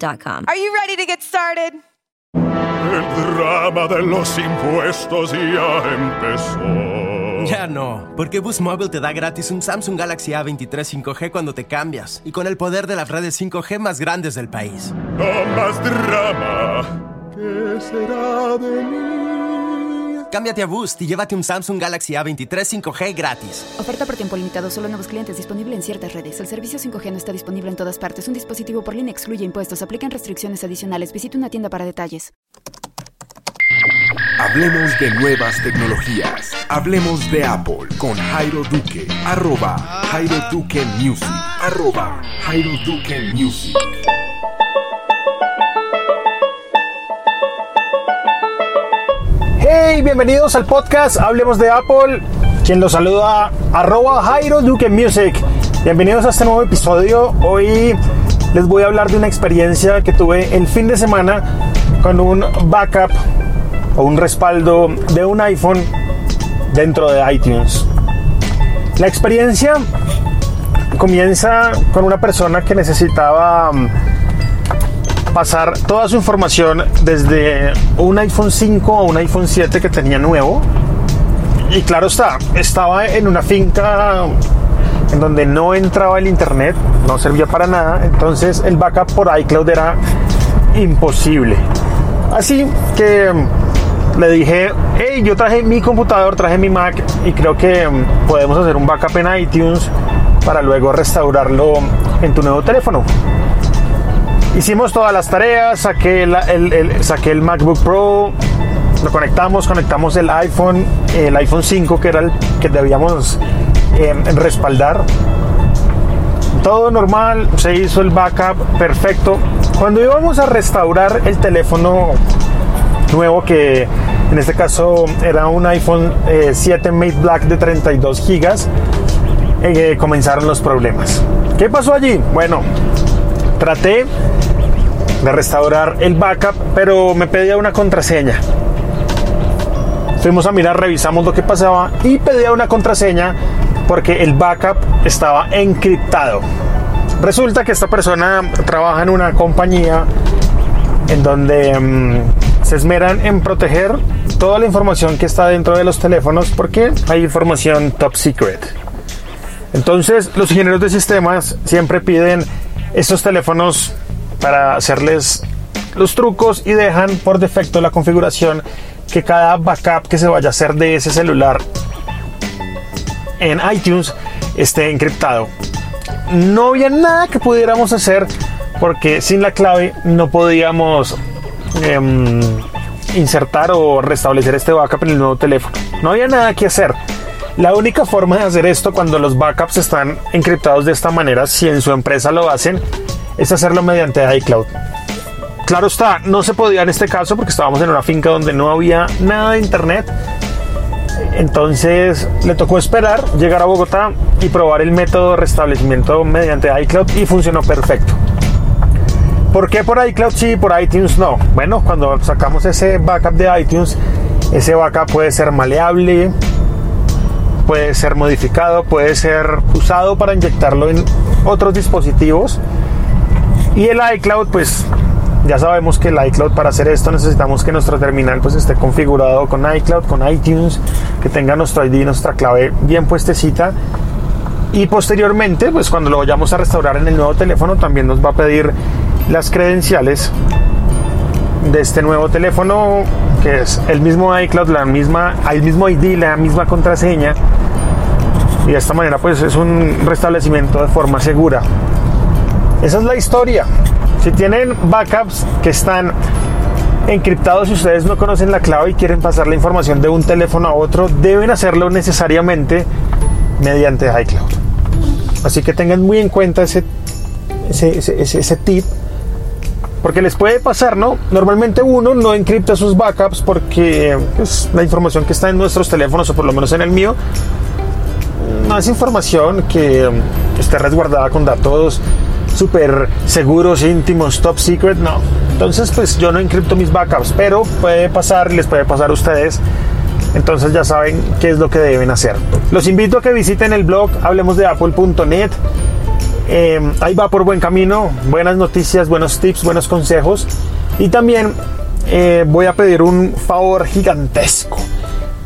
I.com. Are you ready to get started? El drama de los impuestos ya empezó. Ya no, porque Boost Mobile te da gratis un Samsung Galaxy A23 5G cuando te cambias y con el poder de las redes 5G más grandes del país. No más drama. ¿Qué será de mí? Cámbiate a Boost y llévate un Samsung Galaxy A23 5G gratis. Oferta por tiempo limitado solo a nuevos clientes disponible en ciertas redes. El servicio 5G no está disponible en todas partes. Un dispositivo por línea excluye impuestos. Aplican restricciones adicionales. Visite una tienda para detalles. Hablemos de nuevas tecnologías. Hablemos de Apple con Jairo Duque. Arroba Jairo Duque Music. Arroba Jairo Duque Music. Hey, bienvenidos al podcast Hablemos de Apple. Quien los saluda, arroba Jairo Duque Music. Bienvenidos a este nuevo episodio. Hoy les voy a hablar de una experiencia que tuve el fin de semana con un backup o un respaldo de un iPhone dentro de iTunes. La experiencia comienza con una persona que necesitaba mm, pasar toda su información desde un iPhone 5 a un iPhone 7 que tenía nuevo. Y claro está, estaba en una finca en donde no entraba el internet, no servía para nada, entonces el backup por iCloud era imposible. Así que mm, le dije, hey, yo traje mi computador, traje mi Mac y creo que mm, podemos hacer un backup en iTunes para luego restaurarlo en tu nuevo teléfono. Hicimos todas las tareas, saqué, el, saqué el MacBook Pro, lo conectamos, conectamos el iPhone, el iPhone 5 que era el que debíamos eh, respaldar. Todo normal, se hizo el backup perfecto. Cuando íbamos a restaurar el teléfono nuevo que en este caso era un iPhone eh, 7 Mate Black de 32 gigas, eh, comenzaron los problemas. ¿Qué pasó allí? Bueno, traté de restaurar el backup, pero me pedía una contraseña. Fuimos a mirar, revisamos lo que pasaba y pedía una contraseña porque el backup estaba encriptado. Resulta que esta persona trabaja en una compañía en donde mm, se esmeran en proteger toda la información que está dentro de los teléfonos porque hay información top secret. Entonces, los ingenieros de sistemas siempre piden estos teléfonos para hacerles los trucos y dejan por defecto la configuración que cada backup que se vaya a hacer de ese celular en iTunes esté encriptado. No había nada que pudiéramos hacer porque sin la clave no podíamos em, insertar o restablecer este backup en el nuevo teléfono. No había nada que hacer. La única forma de hacer esto cuando los backups están encriptados de esta manera, si en su empresa lo hacen, es hacerlo mediante iCloud. Claro está, no se podía en este caso porque estábamos en una finca donde no había nada de internet. Entonces le tocó esperar, llegar a Bogotá y probar el método de restablecimiento mediante iCloud y funcionó perfecto. ¿Por qué por iCloud sí y por iTunes no? Bueno, cuando sacamos ese backup de iTunes, ese backup puede ser maleable, puede ser modificado, puede ser usado para inyectarlo en otros dispositivos. Y el iCloud, pues ya sabemos que el iCloud para hacer esto necesitamos que nuestro terminal pues esté configurado con iCloud, con iTunes, que tenga nuestro ID, nuestra clave bien puestecita. Y posteriormente, pues cuando lo vayamos a restaurar en el nuevo teléfono, también nos va a pedir las credenciales de este nuevo teléfono, que es el mismo iCloud, la misma, el mismo ID, la misma contraseña. Y de esta manera pues es un restablecimiento de forma segura. Esa es la historia. Si tienen backups que están encriptados y ustedes no conocen la clave y quieren pasar la información de un teléfono a otro, deben hacerlo necesariamente mediante iCloud. Así que tengan muy en cuenta ese, ese, ese, tip. Porque les puede pasar, ¿no? Normalmente uno no encripta sus backups porque pues, la información que está en nuestros teléfonos, o por lo menos en el mío, no es información que esté resguardada con datos súper seguros, íntimos, top secret, no. Entonces, pues yo no encripto mis backups, pero puede pasar, les puede pasar a ustedes. Entonces ya saben qué es lo que deben hacer. Los invito a que visiten el blog hablemosdeapple.net. Eh, ahí va por buen camino, buenas noticias, buenos tips, buenos consejos. Y también eh, voy a pedir un favor gigantesco.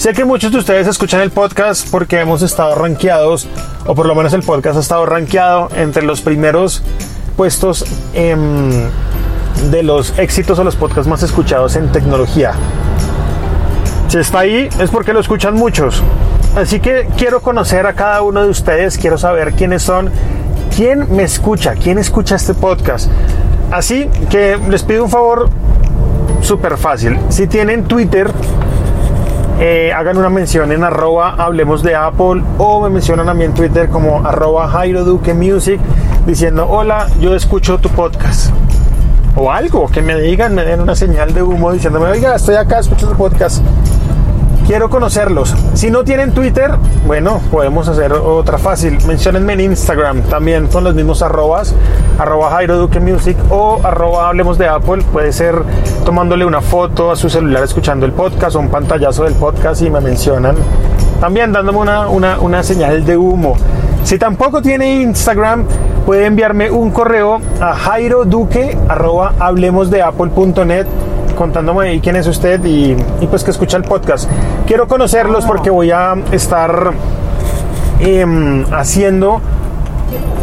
Sé que muchos de ustedes escuchan el podcast porque hemos estado rankeados, o por lo menos el podcast ha estado rankeado entre los primeros puestos de los éxitos o los podcasts más escuchados en tecnología. Si está ahí es porque lo escuchan muchos. Así que quiero conocer a cada uno de ustedes, quiero saber quiénes son, quién me escucha, quién escucha este podcast. Así que les pido un favor súper fácil. Si tienen Twitter, eh, hagan una mención en arroba hablemos de Apple o me mencionan a mí en Twitter como arroba Jairo Music diciendo hola, yo escucho tu podcast. O algo, que me digan, me den una señal de humo diciéndome, oiga, estoy acá, escucho tu podcast. Quiero conocerlos. Si no tienen Twitter, bueno, podemos hacer otra fácil. Menciónenme en Instagram también con los mismos arrobas, arroba Jairo Duque Music o arroba Hablemos de Apple. Puede ser tomándole una foto a su celular escuchando el podcast o un pantallazo del podcast y me mencionan. También dándome una, una, una señal de humo. Si tampoco tiene Instagram, puede enviarme un correo a jairoduque arroba hablemosdeapple.net contándome quién es usted y, pues que escucha el podcast. Quiero conocerlos porque voy a estar em, haciendo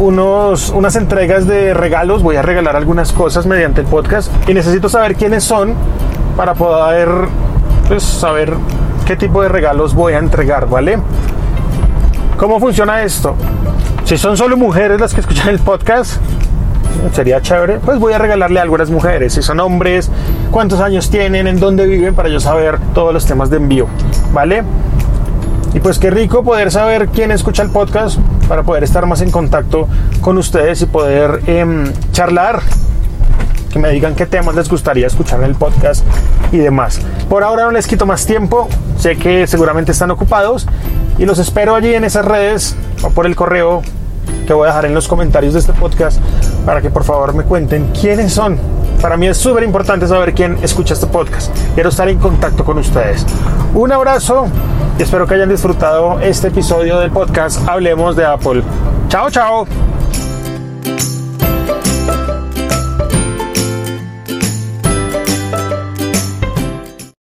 unos, unas entregas de regalos, voy a regalar algunas cosas mediante el podcast y necesito saber quiénes son para poder pues, saber qué tipo de regalos voy a entregar, ¿vale? ¿Cómo funciona esto? Si son solo mujeres las que escuchan el podcast, sería chévere, pues voy a regalarle algo a las mujeres. Si son hombres, cuántos años tienen, en dónde viven, para yo saber todos los temas de envío, ¿vale? Y pues qué rico poder saber quién escucha el podcast para poder estar más en contacto con ustedes y poder em, charlar, que me digan qué temas les gustaría escuchar en el podcast y demás. Por ahora no les quito más tiempo, sé que seguramente están ocupados y los espero allí en esas redes o por el correo que voy a dejar en los comentarios de este podcast para que por favor me cuenten quiénes son. Para mí es súper importante saber quién escucha este podcast. Quiero estar en contacto con ustedes. Un abrazo y espero que hayan disfrutado este episodio del podcast Hablemos de Apple. Chao, chao.